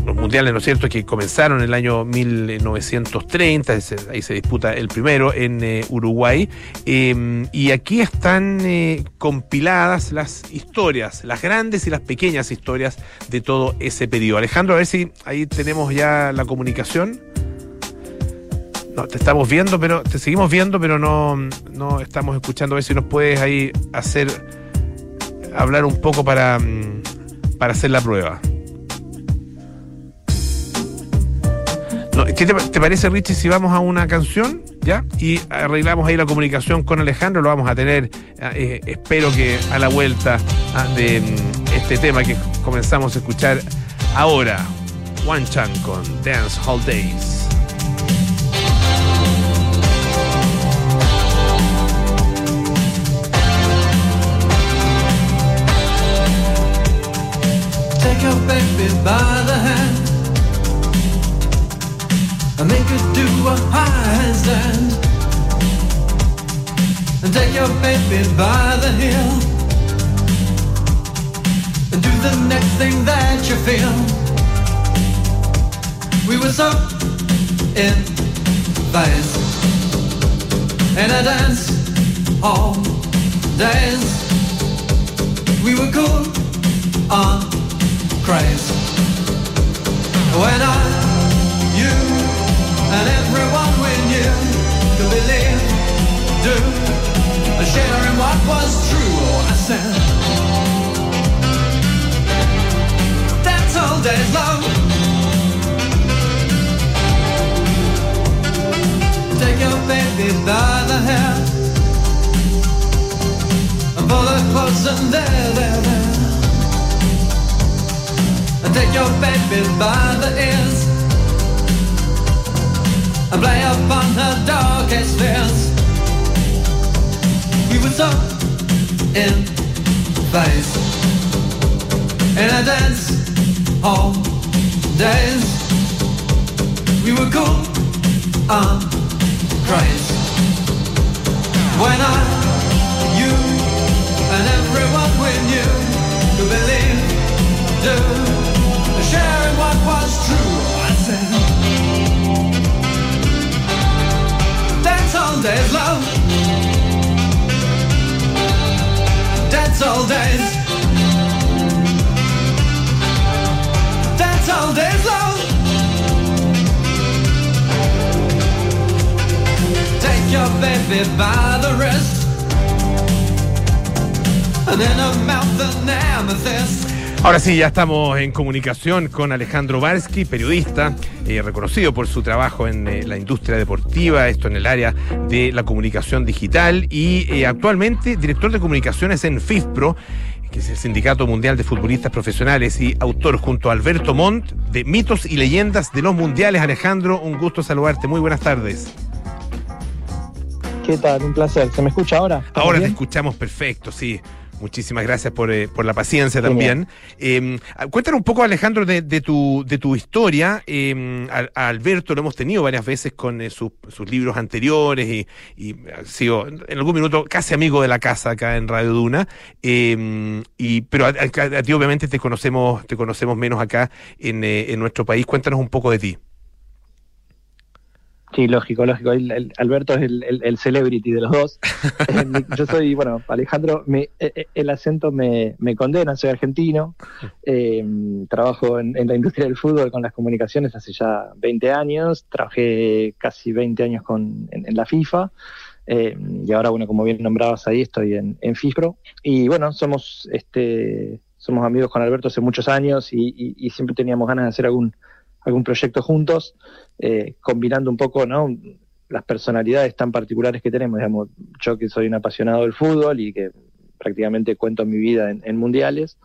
Los mundiales, ¿no es cierto?, que comenzaron en el año 1930, ese- ahí se disputa el primero en eh, Uruguay, eh, y aquí están eh, compiladas las historias, las grandes y las pequeñas historias de todo ese periodo. Alejandro, a ver si ahí tenemos ya la comunicación. No, te estamos viendo, pero te seguimos viendo, pero no, no estamos escuchando. A ver si nos puedes ahí hacer hablar un poco para, mm, para hacer la prueba. ¿Qué te, parece, Richie, si vamos a una canción? ¿Ya? Y arreglamos ahí la comunicación con Alejandro. Lo vamos a tener, eh, espero que a la vuelta ah, de mm, este tema que comenzamos a escuchar ahora. One Chan con Dance Hall Days. And make her do a handstand. And take your baby by the heel and do the next thing that you feel. We were so in phase in a dance hall dance. We were cool on craze. When I, you, and everyone we knew could believe, do, sharing what was true. I said, that's all days long. Take your baby by the hair and pull her close and there, there, there. And take your baby by the ears And play upon her darkest fears. We were so in phase. In a dance hall days. We were cool on craze When I, you, and everyone we knew Could believe, do sharing what was true. Days, love. That's all there's. That's all days, love. Take your baby by the wrist, and in her mouth an amethyst. Ahora sí, ya estamos en comunicación con Alejandro Barsky, periodista, eh, reconocido por su trabajo en eh, la industria deportiva, esto en el área de la comunicación digital y eh, actualmente director de comunicaciones en FIFPRO, que es el Sindicato Mundial de Futbolistas Profesionales y autor junto a Alberto Montt de Mitos y Leyendas de los Mundiales. Alejandro, un gusto saludarte. Muy buenas tardes. ¿Qué tal? Un placer. ¿Se me escucha ahora? ¿Estamos Ahora te escuchamos perfecto, sí. Muchísimas gracias por, eh, por la paciencia también. Eh, cuéntanos un poco, Alejandro, de, de tu, de tu historia. Eh, a, a Alberto lo hemos tenido varias veces con eh, sus- sus libros anteriores y, y ha sido en algún minuto casi amigo de la casa acá en Radio Duna. Eh, y, pero a, a- a ti obviamente te conocemos, te conocemos menos acá en, eh, en nuestro país. Cuéntanos un poco de ti. Sí, lógico, lógico. El- el- Alberto es el, el- el celebrity de los dos. Eh, Yo soy, bueno, Alejandro, me- eh, eh, el acento me, me condena, soy argentino. Eh, trabajo en, en la industria del fútbol con las comunicaciones hace ya 20 años. Trabajé casi 20 años con, en, en la FIFA. Eh, y ahora, bueno, como bien nombrabas ahí, estoy en, en. Y bueno, somos, este, somos amigos con Alberto hace muchos años y, y- y siempre teníamos ganas de hacer algún, algún proyecto juntos, eh, combinando un poco ¿no? las personalidades tan particulares que tenemos. Digamos, yo que soy un apasionado del fútbol y que prácticamente cuento mi vida en, mundiales,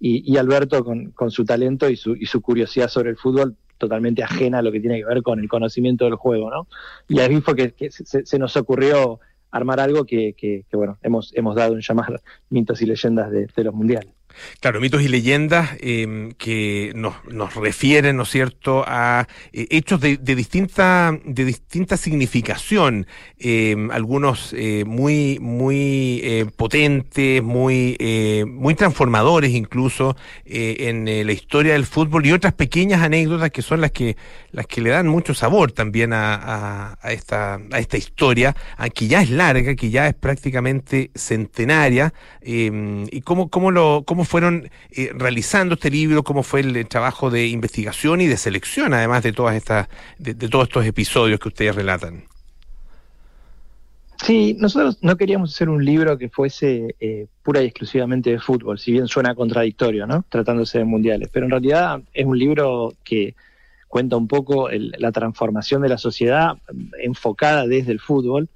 y, Alberto con, su talento y su, y su curiosidad sobre el fútbol totalmente ajena a lo que tiene que ver con el conocimiento del juego, ¿no? Y ahí fue que, se, nos ocurrió armar algo que, bueno, hemos, hemos dado en llamar mitos y leyendas de, de los mundiales. Claro, mitos y leyendas eh, que nos, nos, refieren, ¿no cierto?, a eh, hechos de, de, distinta, de distinta significación, eh, algunos muy, muy potentes, muy, muy transformadores incluso en la historia del fútbol y otras pequeñas anécdotas que son las que, las que le dan mucho sabor también a, a, a esta, a esta historia, que ya es larga, que ya es prácticamente centenaria, y cómo, cómo lo, cómo fueron eh, realizando este libro, cómo fue el, trabajo de investigación y de selección, además de todas estas, de, todos estos episodios que ustedes relatan. Sí, nosotros no queríamos hacer un libro que fuese eh, pura y exclusivamente de fútbol, si bien suena contradictorio, ¿no? Tratándose de mundiales, pero en realidad es un libro que cuenta un poco la transformación de la sociedad enfocada desde el fútbol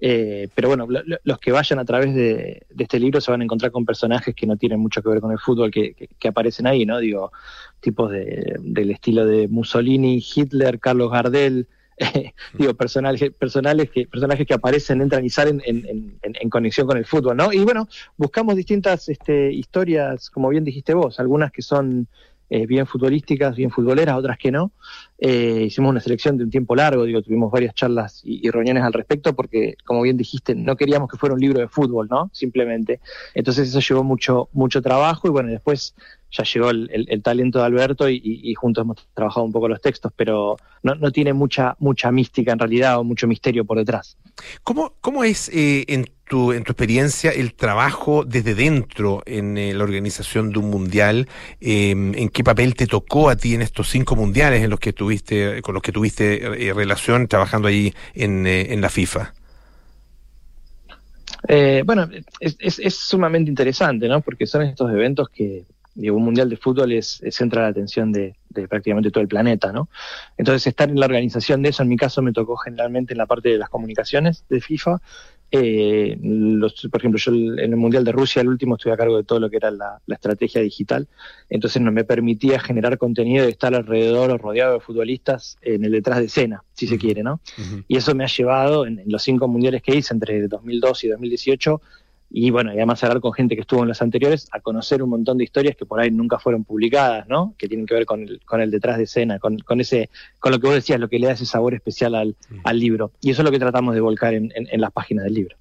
eh, pero bueno, lo, los que vayan a través de, este libro se van a encontrar con personajes que no tienen mucho que ver con el fútbol que, que, que aparecen ahí, ¿no? Digo, tipos de, del estilo de Mussolini, Hitler, Carlos Gardel, eh, digo, personajes, personales que, personajes que aparecen, entran y salen en, en, en, conexión con el fútbol, ¿no? Y bueno, buscamos distintas este, historias, como bien dijiste vos, algunas que son eh, bien futbolísticas, bien futboleras, otras que no. Eh, hicimos una selección de un tiempo largo, digo, tuvimos varias charlas y, y, reuniones al respecto porque, como bien dijiste, no queríamos que fuera un libro de fútbol, ¿no? Simplemente. Entonces eso llevó mucho, mucho trabajo y bueno, después ya llegó el, el, el talento de Alberto y, y, juntos hemos trabajado un poco los textos, pero no, no, tiene mucha, mucha mística en realidad o mucho misterio por detrás. ¿Cómo, cómo es eh, en tu, en tu experiencia el trabajo desde dentro en eh, la organización de un mundial? Eh, ¿En qué papel te tocó a ti en estos cinco mundiales en los que tuviste, con los que tuviste eh, relación trabajando ahí en, en la FIFA? Bueno, es, es, es, sumamente interesante, ¿no? Porque son estos eventos que, digo, un mundial de fútbol es, es centra la atención de, de, prácticamente todo el planeta, ¿no? Entonces, estar en la organización de eso, en mi caso, me tocó generalmente en la parte de las comunicaciones de FIFA, eh, los, por ejemplo, yo en el Mundial de Rusia, el último, estuve a cargo de todo lo que era la, la, estrategia digital, entonces no me permitía generar contenido y estar alrededor o rodeado de futbolistas en el detrás de escena, si uh -huh. se quiere, ¿no? Uh -huh. Y eso me ha llevado en, en, los cinco mundiales que hice entre 2002 y 2018 y bueno, y además hablar con gente que estuvo en los anteriores, a conocer un montón de historias que por ahí nunca fueron publicadas, ¿no? Que tienen que ver con el, con el detrás de escena, con, con ese, con lo que vos decías, lo que le da ese sabor especial al, al libro. Y eso es lo que tratamos de volcar en, en, en las páginas del libro.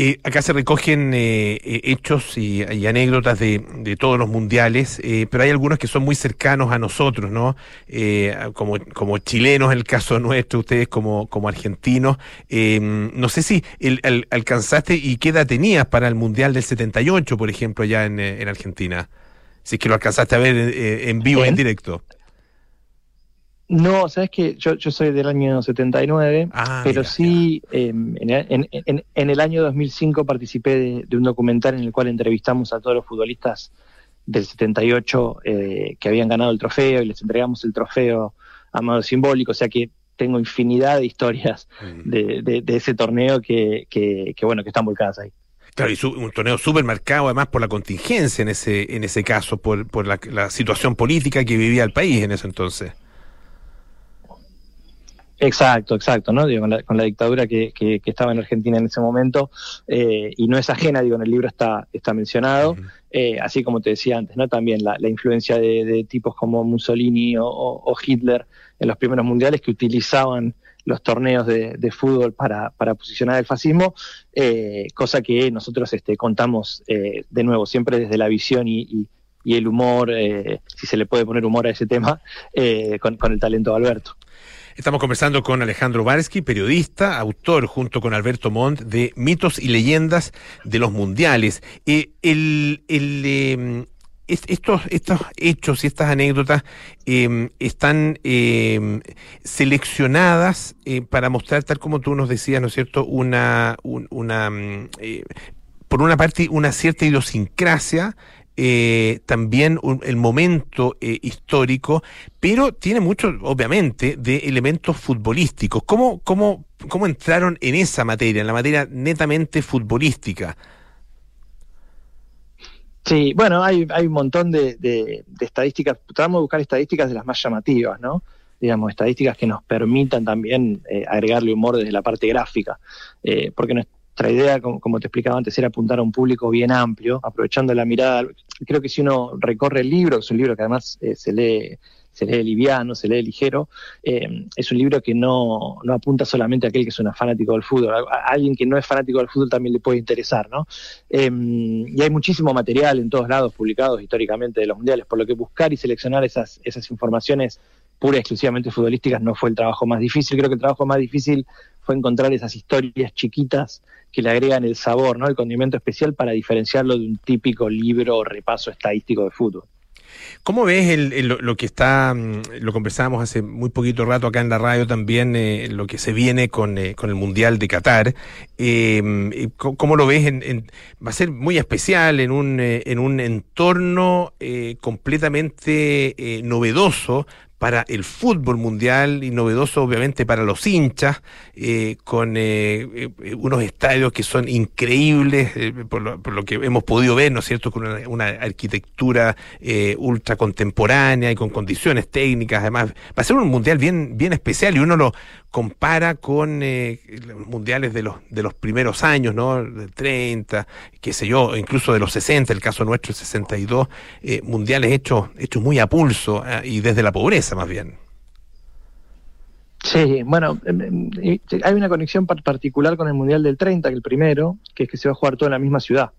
Eh, acá se recogen eh, hechos y, y anécdotas de, de, todos los mundiales, eh, pero hay algunos que son muy cercanos a nosotros, ¿no? Eh, como, como chilenos, en el caso nuestro, ustedes como, como argentinos. Eh, no sé si el, el, alcanzaste y qué edad tenías para el mundial del 78, por ejemplo, allá en, en Argentina. Si es que lo alcanzaste a ver en vivo, en directo. No, sabes que yo, yo soy del año 79, ah, pero mira, sí eh, en, en, en, en, el año 2005 participé de, de, un documental en el cual entrevistamos a todos los futbolistas del 78 eh, que habían ganado el trofeo y les entregamos el trofeo a modo simbólico, o sea que tengo infinidad de historias mm. de, de, de, ese torneo que, que, que, bueno, que están volcadas ahí. Claro, y su, un torneo súper marcado además por la contingencia en ese, en ese caso, por, por la, la situación política que vivía el país en ese entonces. Exacto, exacto, ¿no? Digo, con, la, con la dictadura que, que, que, estaba en Argentina en ese momento, eh, y no es ajena, digo, en el libro está, está mencionado, uh -huh. eh, así como te decía antes, ¿no? También la, la influencia de, de, tipos como Mussolini o, o, Hitler en los primeros mundiales que utilizaban los torneos de, de fútbol para, para, posicionar el fascismo, eh, cosa que nosotros este, contamos eh, de nuevo, siempre desde la visión y, y, y el humor, eh, si se le puede poner humor a ese tema, eh, con, con el talento de Alberto. Estamos conversando con Alejandro Varsky, periodista, autor, junto con Alberto Montt, de Mitos y Leyendas de los Mundiales. Eh, el, eh, estos, estos hechos y estas anécdotas eh, están eh, seleccionadas para mostrar, tal como tú nos decías, ¿no es cierto?, una, un, una eh, por una parte, una cierta idiosincrasia eh, también un, el momento eh, histórico, pero tiene mucho, obviamente, de elementos futbolísticos. ¿Cómo, cómo, ¿Cómo entraron en esa materia, en la materia netamente futbolística? Sí, bueno, hay, hay un montón de, estadísticas, tratamos de buscar estadísticas de las más llamativas, ¿no? digamos, estadísticas que nos permitan también eh, agregarle humor desde la parte gráfica, eh, porque nuestra idea, como, te explicaba antes, era apuntar a un público bien amplio, aprovechando la mirada. Creo que si uno recorre el libro, que es un libro que además eh, se lee se lee liviano, se lee ligero, eh, es un libro que no, no, apunta solamente a aquel que es un fanático del fútbol, a, alguien que no es fanático del fútbol también le puede interesar, ¿no? Eh, y hay muchísimo material en todos lados publicados históricamente de los mundiales, por lo que buscar y seleccionar esas, esas informaciones pura y exclusivamente futbolísticas no fue el trabajo más difícil, creo que el trabajo más difícil fue encontrar esas historias chiquitas que le agregan el sabor, ¿no? el condimento especial para diferenciarlo de un típico libro o repaso estadístico de fútbol. ¿Cómo ves el, lo que está, lo conversábamos hace muy poquito rato acá en la radio también, eh, lo que se viene con, eh, con el Mundial de Qatar? Eh, ¿Cómo lo ves? En, va a ser muy especial en un, en un entorno completamente novedoso para el fútbol mundial y novedoso obviamente para los hinchas, eh, con eh, unos estadios que son increíbles eh, por, lo, por, lo, que hemos podido ver, ¿no es cierto?, con una, una arquitectura ultra contemporánea y con condiciones técnicas, además, va a ser un mundial bien, bien especial y uno lo compara con los mundiales de los, de los primeros años, ¿no?, del 30, qué sé yo, incluso de los 60, el caso nuestro, el 62, mundiales hechos, hechos muy a pulso y desde la pobreza más bien. Sí, bueno, hay una conexión particular con el Mundial del 30, que el primero, que es que se va a jugar todo en la misma ciudad.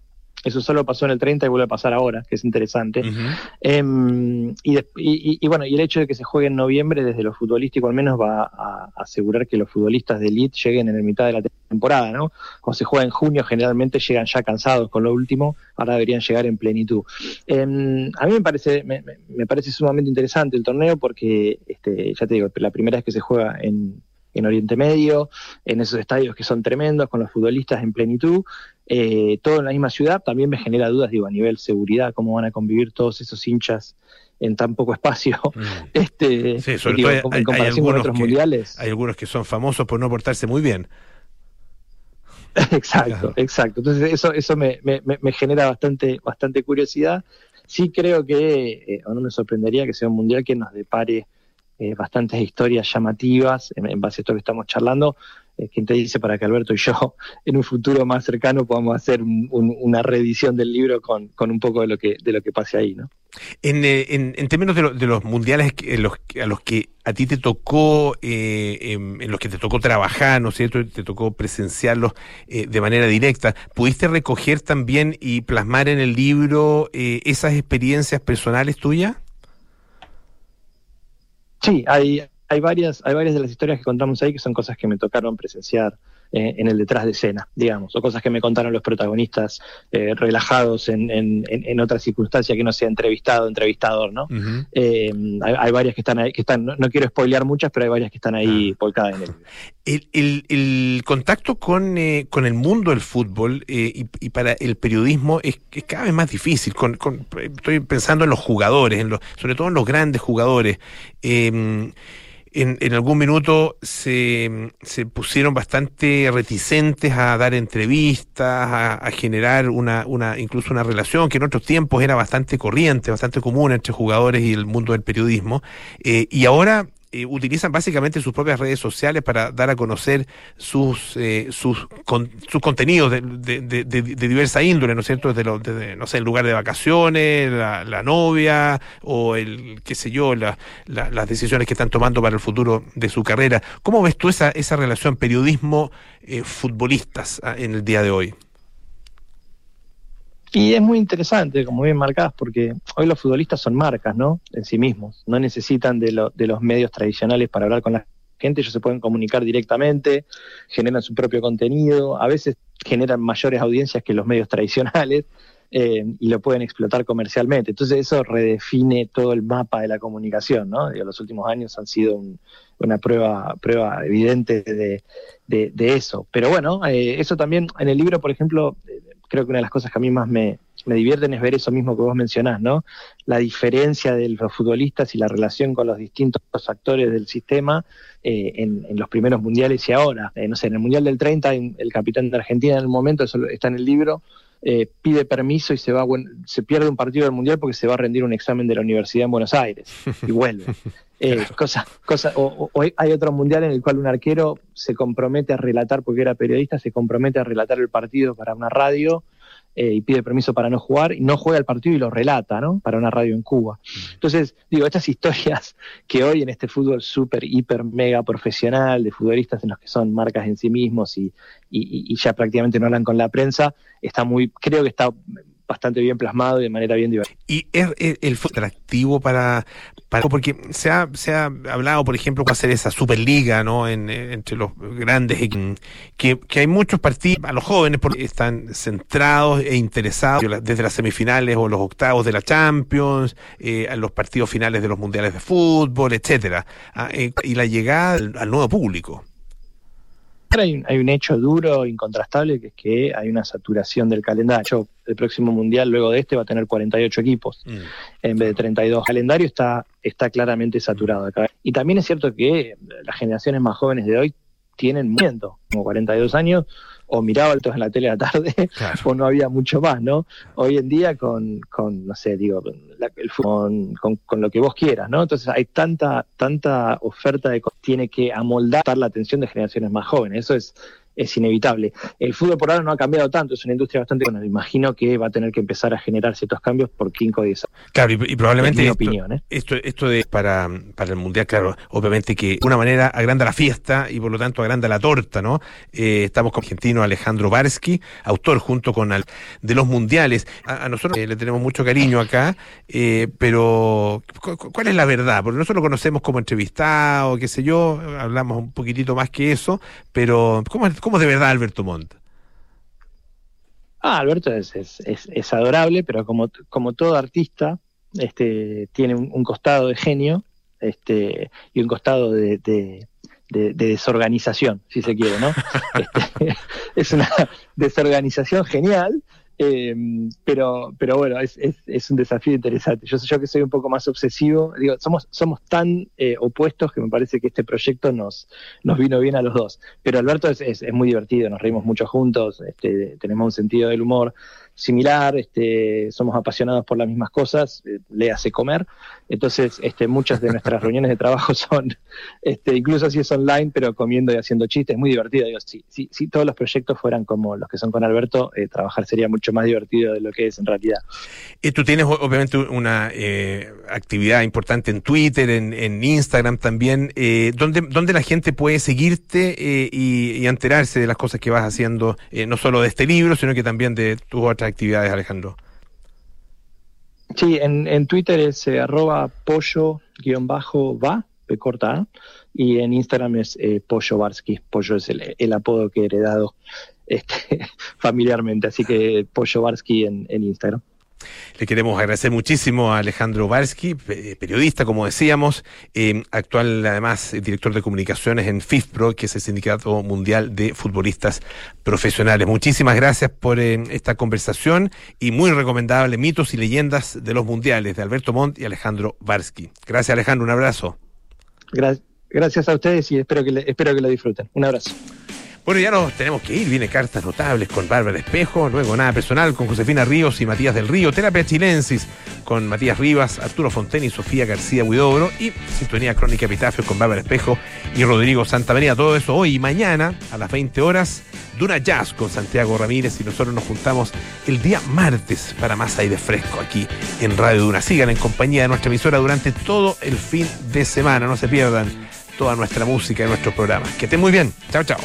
Eso solo pasó en el 30 y vuelve a pasar ahora, que es interesante. Uh -huh. eh, y, de, y, y, bueno, y el hecho de que se juegue en noviembre, desde lo futbolístico al menos, va a, asegurar que los futbolistas de elite lleguen en el mitad de la temporada, ¿no? Cuando se juega en junio, generalmente llegan ya cansados con lo último, ahora deberían llegar en plenitud. Eh, a mí me parece, me, me, parece sumamente interesante el torneo porque, este, ya te digo, la primera vez que se juega en, en Oriente Medio, en esos estadios que son tremendos, con los futbolistas en plenitud, eh, todo en la misma ciudad, también me genera dudas, digo, a nivel seguridad, cómo van a convivir todos esos hinchas en tan poco espacio. Mm. Este, sí, sobre digo, todo hay, en comparación hay con otros que, mundiales. Hay algunos que son famosos por no portarse muy bien. exacto, claro. exacto. Entonces eso, eso me, me, me, genera bastante, bastante curiosidad. Sí creo que, eh, o no me sorprendería que sea un mundial que nos depare eh, bastantes historias llamativas en, base a esto que estamos charlando. Eh, ¿Quién te dice para que Alberto y yo en un futuro más cercano podamos hacer un, un, una reedición del libro con, con, un poco de lo que, de lo que pase ahí? ¿no? En, eh, en, términos de, lo, de, los mundiales a los que a ti te tocó, eh, en, en, los que te tocó trabajar, ¿no es cierto? Te tocó presenciarlos de manera directa. ¿Pudiste recoger también y plasmar en el libro esas experiencias personales tuyas? Sí, hay, hay varias, hay varias de las historias que contamos ahí que son cosas que me tocaron presenciar eh, en el detrás de escena, digamos, o cosas que me contaron los protagonistas eh, relajados en, en, en, otra circunstancia que no sea entrevistado, entrevistador, ¿no? Uh -huh. eh, hay, hay, varias que están ahí, que están, no, no, quiero spoilear muchas, pero hay varias que están ahí volcadas en el el, el, el contacto con, con el mundo del fútbol y, y, para el periodismo es, es cada vez más difícil. Con, con, estoy pensando en los jugadores, en los, sobre todo en los grandes jugadores. Eh, en, en, algún minuto se, se, pusieron bastante reticentes a dar entrevistas, a, a generar una, una, incluso una relación que en otros tiempos era bastante corriente, bastante común entre jugadores y el mundo del periodismo. Eh, y ahora eh, utilizan básicamente sus propias redes sociales para dar a conocer sus eh, sus, con, sus contenidos de, de, de, diversa índole, ¿no es cierto? Desde, lo, desde no sé, el lugar de vacaciones, la, la novia o el, qué sé yo, la, la, las decisiones que están tomando para el futuro de su carrera. ¿Cómo ves tú esa, esa relación periodismo-futbolistas eh, en el día de hoy? Y es muy interesante, como bien marcadas, porque hoy los futbolistas son marcas, ¿no? En sí mismos. No necesitan de, lo, de los medios tradicionales para hablar con la gente, ellos se pueden comunicar directamente, generan su propio contenido, a veces generan mayores audiencias que los medios tradicionales eh, y lo pueden explotar comercialmente. Entonces eso redefine todo el mapa de la comunicación, ¿no? Digo, los últimos años han sido un, una prueba, prueba evidente de, de, eso. Pero bueno, eh, eso también en el libro, por ejemplo, creo que una de las cosas que a mí más me, me divierten es ver eso mismo que vos mencionás, ¿no? La diferencia de los futbolistas y la relación con los distintos actores del sistema eh, en, los primeros mundiales y ahora. Eh, no sé, en el Mundial del 30, el capitán de Argentina en el momento, eso está en el libro, eh, pide permiso y se va, se pierde un partido del mundial porque se va a rendir un examen de la universidad en Buenos Aires y vuelve. Eh, cosa, cosa, o, o- o hay otro mundial en el cual un arquero se compromete a relatar, porque era periodista, se compromete a relatar el partido para una radio eh, y pide permiso para no jugar, y no juega el partido y lo relata, ¿no? Para una radio en Cuba. Entonces, digo, estas historias que hoy en este fútbol súper, hiper, mega profesional, de futbolistas en los que son marcas en sí mismos y, y- y ya prácticamente no hablan con la prensa, está muy, creo que está bastante bien plasmado y de manera bien divertida. Y es, es- el atractivo para, para porque se ha, se ha hablado, por ejemplo, de hacer esa superliga, ¿no? En, eh, entre los grandes que, que hay muchos partidos a los jóvenes porque están centrados e interesados desde las semifinales o los octavos de la Champions, eh, a los partidos finales de los mundiales de fútbol, etcétera, Ah, eh, y la llegada al nuevo público. Hay un, hay un hecho duro, incontrastable, que es que hay una saturación del calendario. El próximo mundial, luego de este, va a tener 48 equipos en vez de 32. El calendario está, está claramente saturado acá. Y también es cierto que las generaciones más jóvenes de hoy tienen movimiento, como 42 años, o miraba altos en la tele a la tarde, o no había mucho más, ¿no? Hoy en día con, con no sé, digo, la- el fútbol, con, con lo que vos quieras, ¿no? Entonces hay tanta, tanta oferta de cosas, tiene que amoldar la atención de generaciones más jóvenes, eso es, es inevitable. El fútbol por ahora no ha cambiado tanto, es una industria bastante, bueno, me imagino que va a tener que empezar a generar ciertos cambios por 5 o 10 años. Claro, y, y probablemente Es mi esto, opinión, ¿eh? esto, esto de para, para el mundial, claro, obviamente que de una manera agranda la fiesta y por lo tanto agranda la torta, ¿no? Eh, estamos con el argentino Alejandro Barsky, autor junto con al, de los mundiales. A, a nosotros eh, le tenemos mucho cariño acá, pero cu- cu- ¿cuál es la verdad? Porque nosotros lo conocemos como entrevistado, qué sé yo, hablamos un poquitito más que eso, pero ¿cómo, cómo es de verdad Alberto Montt? Ah, Alberto es, es, es, es adorable, pero como, como todo artista, este, tiene un, un costado de genio este, y un costado de, de- de- de desorganización, si se quiere, ¿no? Este, es una desorganización genial, eh, pero, pero bueno, es, es, es un desafío interesante. Yo, yo que soy un poco más obsesivo, digo, somos, somos tan eh, opuestos que me parece que este proyecto nos, nos vino bien a los dos. Pero Alberto es, es, es muy divertido, nos reímos mucho juntos, este, tenemos un sentido del humor similar, este, somos apasionados por las mismas cosas, eh, le hace comer. Entonces, este, muchas de nuestras reuniones de trabajo son, este, incluso si es online, pero comiendo y haciendo chistes, muy divertido. Digo, si, si, si todos los proyectos fueran como los que son con Alberto, eh, trabajar sería mucho más divertido de lo que es en realidad. Eh, tú tienes obviamente una eh, actividad importante en Twitter, en, en Instagram también, eh, donde, donde la gente puede seguirte y, y enterarse de las cosas que vas haciendo, no solo de este libro, sino que también de tus otras actividades, Alejandro. Sí, en, en Twitter es eh, arroba pollo-va, P corta y en Instagram es eh, Pollo Barsky. Pollo es el, el apodo que he heredado este, familiarmente, así que Pollo Barsky en Instagram. Le queremos agradecer muchísimo a Alejandro Barsky, pe- periodista, como decíamos, eh, actual además director de comunicaciones en FIFPRO, que es el Sindicato Mundial de Futbolistas Profesionales. Muchísimas gracias por eh, esta conversación y muy recomendable Mitos y Leyendas de los Mundiales de Alberto Montt y Alejandro Barsky. Gracias Alejandro, un abrazo. Gra- gracias a ustedes y espero que, espero que lo disfruten. Un abrazo. Bueno, ya nos tenemos que ir. Viene cartas notables con Bárbara Espejo, luego nada personal con Josefina Ríos y Matías del Río, terapia chilensis con Matías Rivas, Arturo Fonten y Sofía García Huidobro y sintonía crónica epitafios con Bárbara Espejo y Rodrigo Santamaría. Todo eso hoy y mañana a las 20 horas. Duna Jazz con Santiago Ramírez y nosotros nos juntamos el día martes para más aire fresco aquí en Radio Duna. Sigan en compañía de nuestra emisora durante todo el fin de semana. No se pierdan toda nuestra música y nuestros programas. Que estén muy bien. Chao, chao.